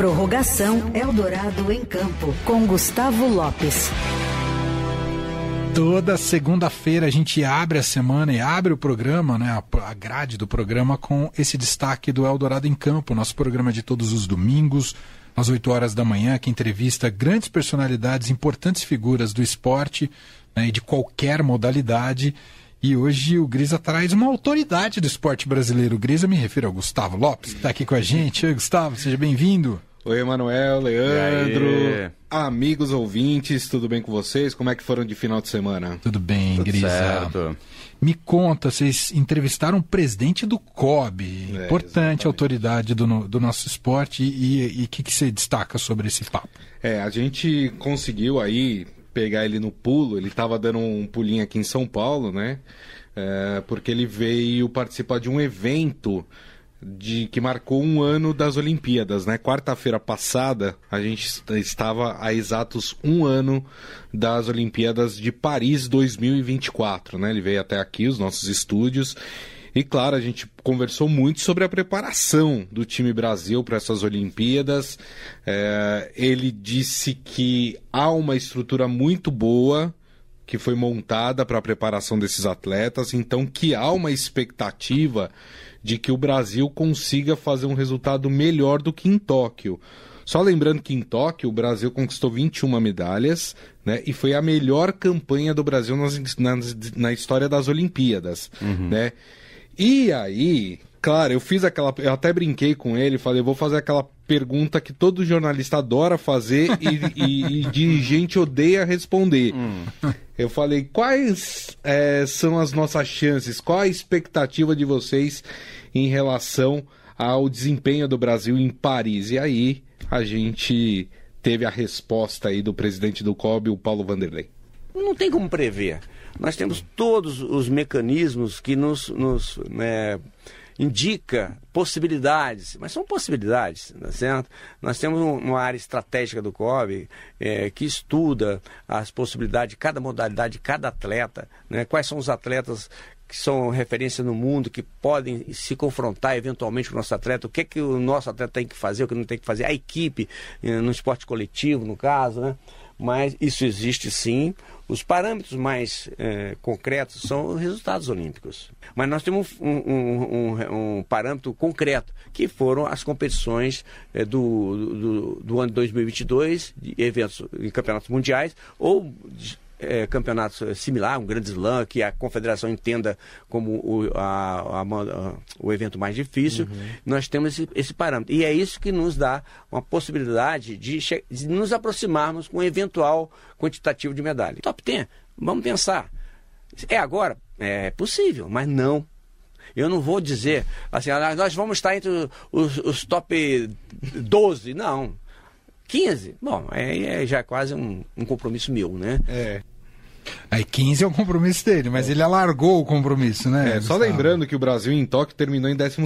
Prorrogação Eldorado em Campo, com Gustavo Lopes. Toda segunda-feira a gente abre a semana e abre o programa, né, a grade do programa com esse destaque do Eldorado em Campo, nosso programa de todos os domingos, às 8 horas da manhã, que entrevista grandes personalidades, importantes figuras do esporte né, e de qualquer modalidade. E hoje o Grisa traz uma autoridade do esporte brasileiro. O Grisa me refiro ao Gustavo Lopes, que está aqui com a gente. Oi, Gustavo, seja bem-vindo. Oi, Emanuel, Leandro, amigos ouvintes, tudo bem com vocês? Como é que foram de final de semana? Tudo bem, tudo Grisa. Certo. Me conta, vocês entrevistaram o presidente do COB, é, importante exatamente. autoridade do, do nosso esporte, e o que, que você destaca sobre esse papo? É, a gente conseguiu aí pegar ele no pulo, ele estava dando um pulinho aqui em São Paulo, né? É, porque ele veio participar de um evento de que marcou um ano das Olimpíadas, né? Quarta-feira passada a gente estava a exatos um ano das Olimpíadas de Paris 2024, né? Ele veio até aqui os nossos estúdios e claro a gente conversou muito sobre a preparação do time Brasil para essas Olimpíadas. É, ele disse que há uma estrutura muito boa que foi montada para a preparação desses atletas, então que há uma expectativa de que o Brasil consiga fazer um resultado melhor do que em Tóquio. Só lembrando que em Tóquio o Brasil conquistou 21 medalhas né, e foi a melhor campanha do Brasil nas, nas, na história das Olimpíadas. Uhum. Né? E aí, claro, eu fiz aquela. Eu até brinquei com ele, falei, vou fazer aquela pergunta que todo jornalista adora fazer e, e, e dirigente odeia responder. Hum. Eu falei, quais é, são as nossas chances? Qual a expectativa de vocês em relação ao desempenho do Brasil em Paris? E aí a gente teve a resposta aí do presidente do COB, o Paulo Vanderlei. Não tem como prever. Nós temos todos os mecanismos que nos, nos né, indica possibilidades, mas são possibilidades, tá certo? Nós temos uma área estratégica do COB é, que estuda as possibilidades de cada modalidade, de cada atleta, né? quais são os atletas que são referência no mundo, que podem se confrontar eventualmente com o nosso atleta, o que é que o nosso atleta tem que fazer, o que não tem que fazer, a equipe, eh, no esporte coletivo, no caso, né? Mas isso existe sim. Os parâmetros mais é, concretos são os resultados olímpicos. Mas nós temos um, um, um, um parâmetro concreto, que foram as competições é, do, do, do, ano de 2022, de eventos em campeonatos mundiais, ou é, campeonato similar, um grande slam, que a confederação entenda como o, a, a, a, o evento mais difícil, uhum. nós temos esse, esse, parâmetro. E é isso que nos dá uma possibilidade de, de nos aproximarmos com um eventual quantitativo de medalha. Top 10, vamos pensar. É agora? É possível, mas não eu não vou dizer assim, ah, nós vamos estar entre os, os top 12. Não. 15? Bom, é, é já quase um, um compromisso meu, né? É. Aí 15 é o compromisso dele, mas ele alargou o compromisso, né? É, só lembrando que o Brasil em Tóquio terminou em 12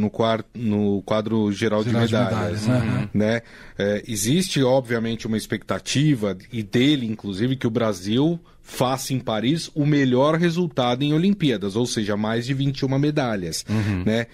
no, quadro, no quadro geral, geral de medalhas. De medalhas uhum. né? É, existe, obviamente, uma expectativa, e dele, inclusive, que o Brasil faça em Paris o melhor resultado em Olimpíadas, ou seja, mais de 21 medalhas, uhum. né?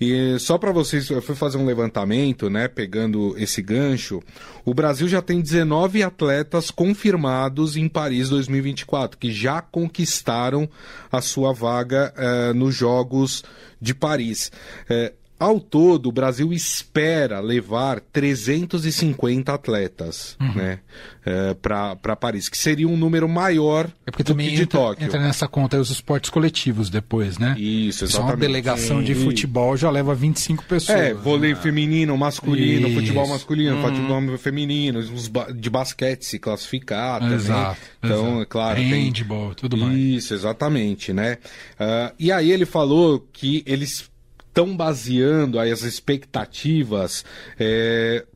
E só para vocês, eu fui fazer um levantamento, né, pegando esse gancho, o Brasil já tem 19 atletas confirmados em Paris 2024, que já conquistaram a sua vaga uh, nos Jogos de Paris. Uh, ao todo, o Brasil espera levar 350 atletas uhum. né, é, para Paris, que seria um número maior é porque do também que de entra, Tóquio. Entra nessa conta os esportes coletivos depois, né? Isso, exatamente. Só uma delegação Sim. de futebol já leva 25 pessoas. É, vôlei né? feminino, masculino, Isso. futebol masculino, uhum. futebol feminino, os de basquete se classificar também. Exato, então, exato. é claro. Handball, tem... tudo mais. Isso, exatamente, né? Uh, e aí ele falou que eles estão baseando as expectativas é,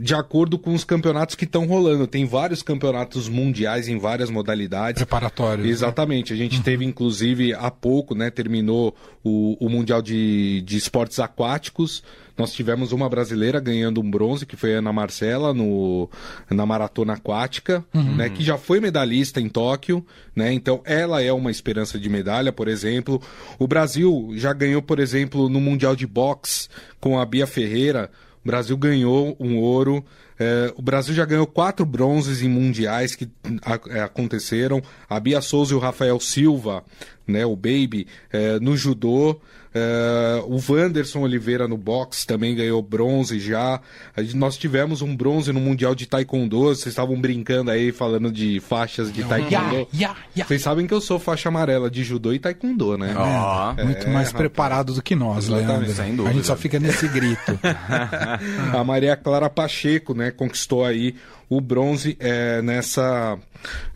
de acordo com os campeonatos que estão rolando. Tem vários campeonatos mundiais em várias modalidades. Preparatórios. Né? Exatamente. Né? A gente uhum. teve, inclusive, há pouco, né? Terminou o, o Mundial de, de Esportes Aquáticos. Nós tivemos uma brasileira ganhando um bronze, que foi a Ana Marcela, no, na maratona aquática, uhum. né, que já foi medalhista em Tóquio, né? Então ela é uma esperança de medalha, por exemplo. O Brasil já ganhou, por exemplo, no Mundial de Boxe com a Bia Ferreira O Brasil ganhou um ouro. É, o Brasil já ganhou quatro bronzes em mundiais que a, é, aconteceram. A Bia Souza e o Rafael Silva, né, o Baby, é, no judô. Uh, o Wanderson Oliveira no boxe também ganhou bronze já. Nós tivemos um bronze no Mundial de Taekwondo. Vocês estavam brincando aí, falando de faixas de Taekwondo. Yeah, yeah, yeah. Vocês sabem que eu sou faixa amarela de judô e Taekwondo, né? Oh, é, muito mais rapaz. preparado do que nós, Leandro. Sem dúvida. A gente só fica nesse grito. a Maria Clara Pacheco, né, conquistou aí o bronze é, nessa,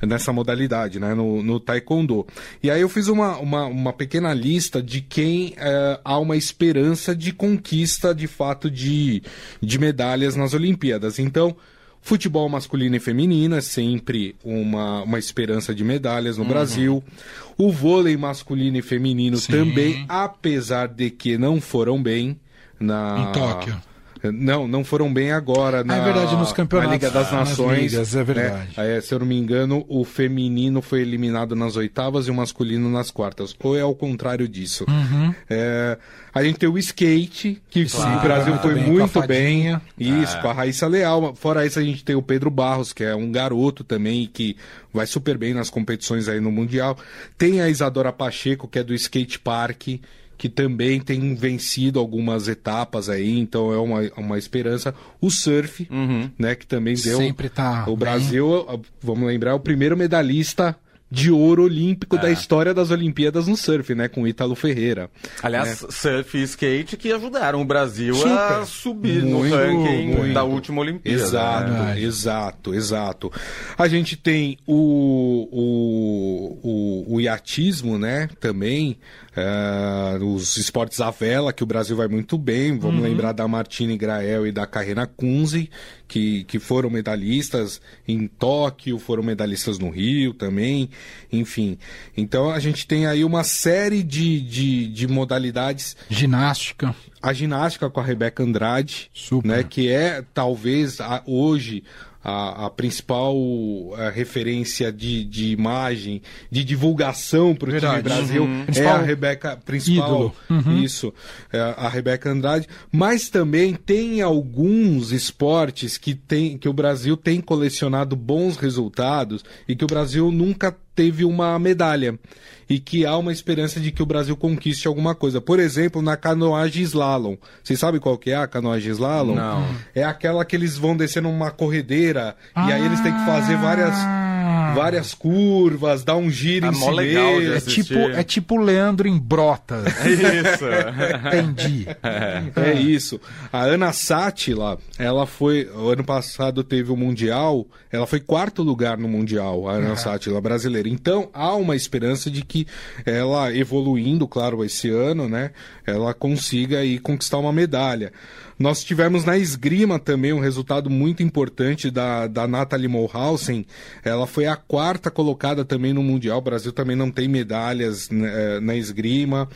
nessa modalidade, né, no, no Taekwondo. E aí eu fiz uma, uma, uma pequena lista de quem é, há uma esperança de conquista, de fato, de, de medalhas nas Olimpíadas. Então, Futebol masculino e feminino é sempre uma, uma esperança de medalhas no uhum. Brasil. O vôlei masculino e feminino Sim. também, apesar de que não foram bem na. Em Tóquio. Não, não foram bem agora na, ah, é verdade, nos campeonatos. Na Liga das Nações. Ligas, é verdade. Né? se eu não me engano, o feminino foi eliminado nas oitavas e o masculino nas quartas. Ou é ao contrário disso. Uhum. É, a gente tem o skate, que claro, o Brasil foi bem, muito bem. Isso, é. com a Raíssa Leal. Fora isso, a gente tem o Pedro Barros, que é um garoto também, que vai super bem nas competições aí no Mundial. Tem a Isadora Pacheco, que é do skate park que também tem vencido algumas etapas aí, então é uma, uma esperança. O surf, uhum. né, que também deu. Sempre tá. O Brasil, vamos lembrar, é o primeiro medalhista de ouro olímpico da história das Olimpíadas no surf, né? Com Ítalo Ferreira. Aliás, né? surf e skate que ajudaram o Brasil Super. a subir muito, no ranking muito. da última Olimpíada. Exato, né? exato, exato. A gente tem o, o, o, o iatismo, né? Também. Uh, os esportes à vela, que o Brasil vai muito bem. Vamos uhum. lembrar da Martine Grael e da Carrena Kunze, que, que foram medalhistas em Tóquio, foram medalhistas no Rio também. Enfim. Então a gente tem aí uma série de, de, de modalidades. Ginástica. A ginástica com a Rebeca Andrade, Super. né, que é talvez a, hoje a, a principal a referência de, de imagem, de divulgação para o time Brasil uhum. é a Rebeca, principal, uhum. isso, é a Rebeca Andrade, mas também tem alguns esportes que, tem, que o Brasil tem colecionado bons resultados e que o Brasil nunca teve uma medalha e que há uma esperança de que o Brasil conquiste alguma coisa. Por exemplo, na canoagem slalom. Vocês sabem qual que é a canoagem slalom? Não. É aquela que eles vão descer numa corredeira ah. e aí eles têm que fazer várias várias curvas, dar um giro ah, em si mesmo. É tipo, é tipo Leandro em Brotas. É isso. Entendi. É. é isso. A Ana Sátila, ela foi, o ano passado teve o Mundial, ela foi quarto lugar no Mundial, a Ana Sátila brasileira. Então, há uma esperança de que ela evoluindo, claro, esse ano, né, ela consiga aí conquistar uma medalha. Nós tivemos na esgrima também um resultado muito importante da, da Nathalie Mulhausen. Ela foi a quarta colocada também no Mundial. O Brasil também não tem medalhas né, na esgrima.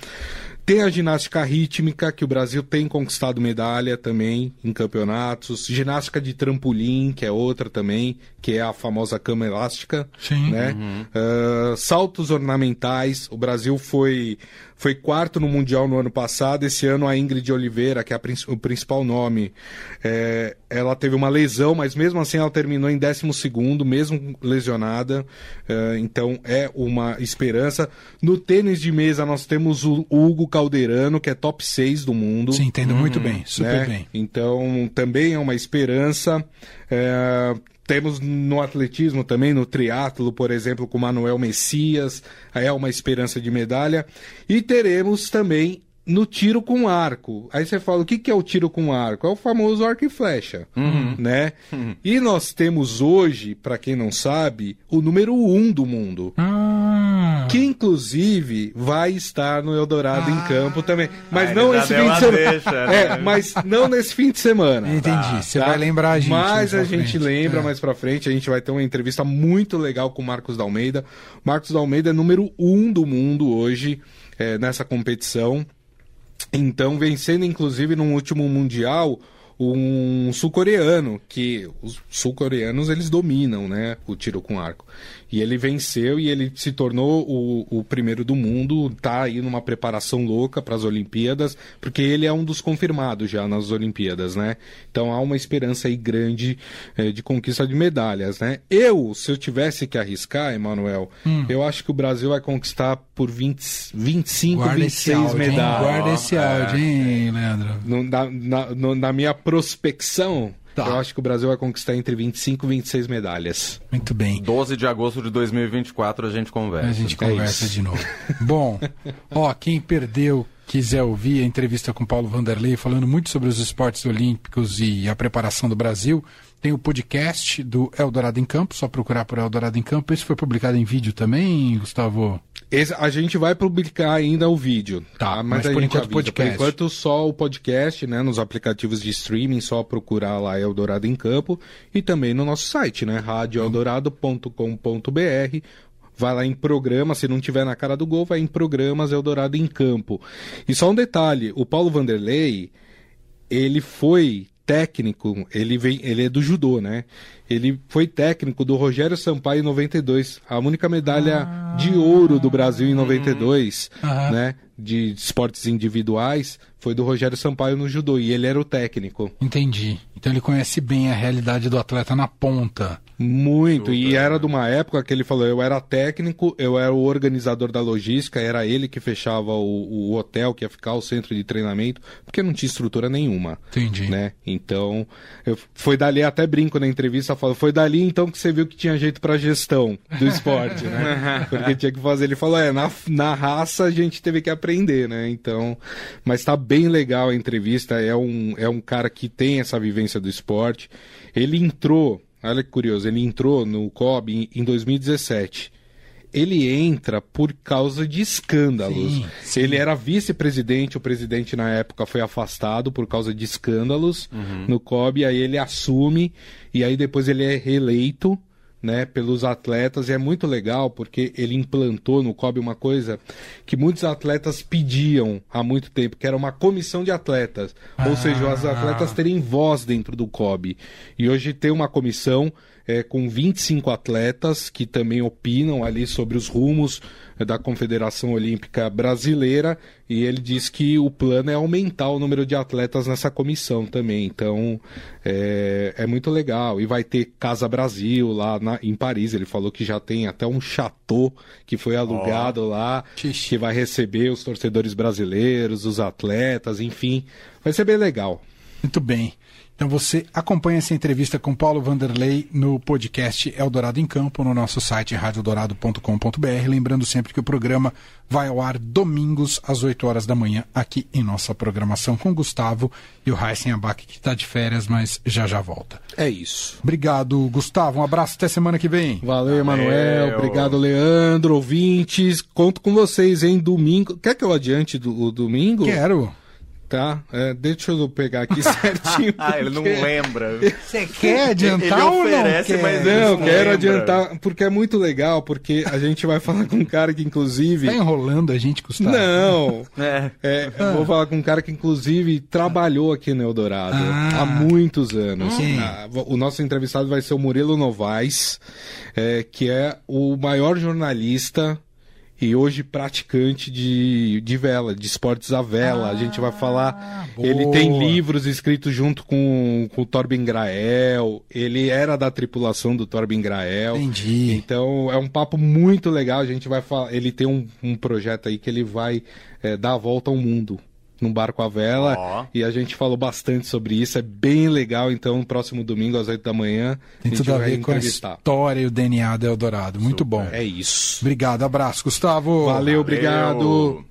Tem a ginástica rítmica, que o Brasil tem conquistado medalha também em campeonatos. Ginástica de trampolim, que é outra também, que é a famosa cama elástica. Sim. Né? Uhum. Uh, saltos ornamentais. O Brasil foi foi quarto no Mundial no ano passado. Esse ano a Ingrid Oliveira, que é o principal nome, é, ela teve uma lesão, mas mesmo assim ela terminou em 12 mesmo lesionada. É, então é uma esperança. No tênis de mesa nós temos o Hugo Calderano, que é top 6 do mundo. Sim, entendo uhum, muito bem, super né? bem. Então também é uma esperança. É, temos no atletismo também, no triatlo, por exemplo, com Manuel Messias, é uma esperança de medalha. E teremos também no tiro com arco. Aí você fala, o que, que é o tiro com arco? É o famoso arco e flecha, uhum. né? Uhum. E nós temos hoje, para quem não sabe, o número um do mundo. Ah. Que inclusive vai estar no Eldorado ah. em campo também. Mas ah, não nesse fim de semana. Deixa, né? É, mas não nesse fim de semana. Entendi. Tá, você tá? vai lembrar a gente. Mas a gente lembra é. mais pra frente. A gente vai ter uma entrevista muito legal com o Marcos Dalmeida. Marcos Dalmeida é número um do mundo hoje é, nessa competição. Então, vencendo inclusive no último Mundial um sul-coreano, que os sul-coreanos eles dominam, né, o tiro com arco. E ele venceu e ele se tornou o, o primeiro do mundo, tá aí numa preparação louca para as Olimpíadas, porque ele é um dos confirmados já nas Olimpíadas, né? Então há uma esperança aí grande eh, de conquista de medalhas, né? Eu, se eu tivesse que arriscar, Emanuel, hum. eu acho que o Brasil vai conquistar por 20, 25, Guarda 26 áudio, medalhas. Hein? Guarda esse áudio, hein, Leandro? No, na, na, no, na minha prospecção, Tá. Eu acho que o Brasil vai conquistar entre 25 e 26 medalhas. Muito bem. 12 de agosto de 2024 a gente conversa. A gente é conversa de novo. Bom, ó, quem perdeu, quiser ouvir a entrevista com Paulo Vanderlei falando muito sobre os esportes olímpicos e a preparação do Brasil, tem o podcast do Eldorado em Campo, só procurar por Eldorado em Campo. Esse foi publicado em vídeo também, Gustavo? Esse, a gente vai publicar ainda o vídeo, tá? tá mas, mas por enquanto podcast. Por enquanto só o podcast, né? Nos aplicativos de streaming, só procurar lá Eldorado em Campo e também no nosso site, né? radioeldorado.com.br vai lá em programa, se não tiver na cara do gol, vai em programas Eldorado em Campo. E só um detalhe, o Paulo Vanderlei, ele foi técnico, ele vem, ele é do judô, né? Ele foi técnico do Rogério Sampaio em 92, a única medalha ah, de ouro do Brasil em 92, uhum. né? De esportes individuais, foi do Rogério Sampaio no judô e ele era o técnico. Entendi. Então ele conhece bem a realidade do atleta na ponta. Muito, Super, e era de uma época que ele falou: eu era técnico, eu era o organizador da logística, era ele que fechava o, o hotel que ia ficar, o centro de treinamento, porque não tinha estrutura nenhuma. Entendi. Né? Então, eu, foi dali, até brinco na entrevista, falo, foi dali então que você viu que tinha jeito para gestão do esporte, né? Porque tinha que fazer. Ele falou: é, na, na raça a gente teve que aprender, né? Então, mas tá bem legal a entrevista, é um, é um cara que tem essa vivência do esporte. Ele entrou Olha que curioso, ele entrou no COB em, 2017 ele entra por causa de escândalos. Sim, sim. Ele era vice-presidente, o presidente na época foi afastado por causa de escândalos uhum. no COB, aí ele assume e aí depois ele é reeleito né, pelos atletas e é muito legal porque ele implantou no COB uma coisa que muitos atletas pediam há muito tempo, que era uma comissão de atletas, ah. ou seja, os atletas terem voz dentro do COB. E hoje tem uma comissão é, com 25 atletas que também opinam ali sobre os rumos da Confederação Olímpica Brasileira e ele diz que o plano é aumentar o número de atletas nessa comissão também. Então é, é muito legal. E vai ter Casa Brasil lá na, em Paris. Ele falou que já tem até um chateau que foi alugado oh. lá, que vai receber os torcedores brasileiros, os atletas, enfim. Vai ser bem legal. Muito bem. Então você acompanha essa entrevista com Paulo Vanderlei no podcast Eldorado em Campo, no nosso site radiodorado.com.br. Lembrando sempre que o programa vai ao ar domingos às 8 horas da manhã, aqui em nossa programação com Gustavo e o Heisen Abac, que está de férias, mas já já volta. É isso. Obrigado, Gustavo. Um abraço até semana que vem. Valeu, Emanuel. Obrigado, Leandro, ouvintes. Conto com vocês em domingo. Quer que eu adiante do, o domingo? Quero tá? É, deixa eu pegar aqui certinho. ah, ele não lembra. Você quer adiantar ele, ou oferece, não quer? Mas não, não quero lembra. adiantar, porque é muito legal, porque a gente vai falar com um cara que inclusive... Tá enrolando a gente, Gustavo? Não. é. é ah. Vou falar com um cara que inclusive trabalhou aqui no Eldorado ah. há muitos anos. Ah, o nosso entrevistado vai ser o Murilo Novaes, é, que é o maior jornalista e hoje praticante de, de vela, de esportes à vela. Ah, a gente vai falar. Boa. Ele tem livros escritos junto com, com o Torben Grael. Ele era da tripulação do Torben Grael. Entendi. Então é um papo muito legal. A gente vai falar. Ele tem um, um projeto aí que ele vai é, dar a volta ao mundo num barco à vela. Oh. E a gente falou bastante sobre isso. É bem legal. Então, no próximo domingo, às 8 da manhã, Tem a gente tudo a ver com a história e o DNA do Eldorado. Muito Super. bom. É isso. Obrigado. Abraço, Gustavo. Valeu, obrigado.